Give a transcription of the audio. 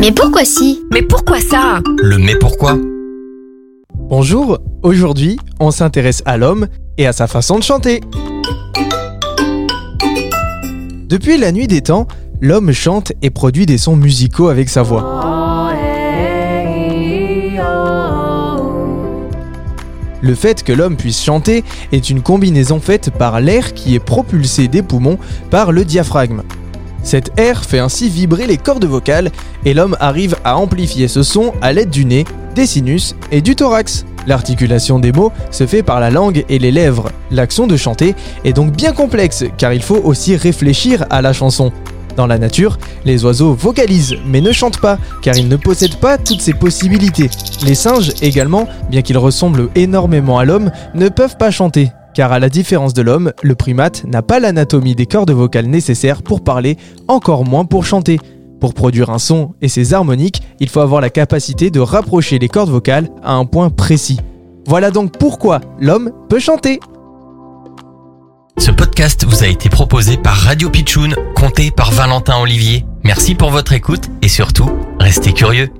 Mais pourquoi si Mais pourquoi ça Le mais pourquoi Bonjour, aujourd'hui on s'intéresse à l'homme et à sa façon de chanter. Depuis la nuit des temps, l'homme chante et produit des sons musicaux avec sa voix. Le fait que l'homme puisse chanter est une combinaison faite par l'air qui est propulsé des poumons par le diaphragme. Cet air fait ainsi vibrer les cordes vocales et l'homme arrive à amplifier ce son à l'aide du nez, des sinus et du thorax. L'articulation des mots se fait par la langue et les lèvres. L'action de chanter est donc bien complexe car il faut aussi réfléchir à la chanson. Dans la nature, les oiseaux vocalisent mais ne chantent pas car ils ne possèdent pas toutes ces possibilités. Les singes également, bien qu'ils ressemblent énormément à l'homme, ne peuvent pas chanter. Car à la différence de l'homme, le primate n'a pas l'anatomie des cordes vocales nécessaires pour parler, encore moins pour chanter. Pour produire un son et ses harmoniques, il faut avoir la capacité de rapprocher les cordes vocales à un point précis. Voilà donc pourquoi l'homme peut chanter. Ce podcast vous a été proposé par Radio Pitchoun, compté par Valentin Olivier. Merci pour votre écoute et surtout, restez curieux.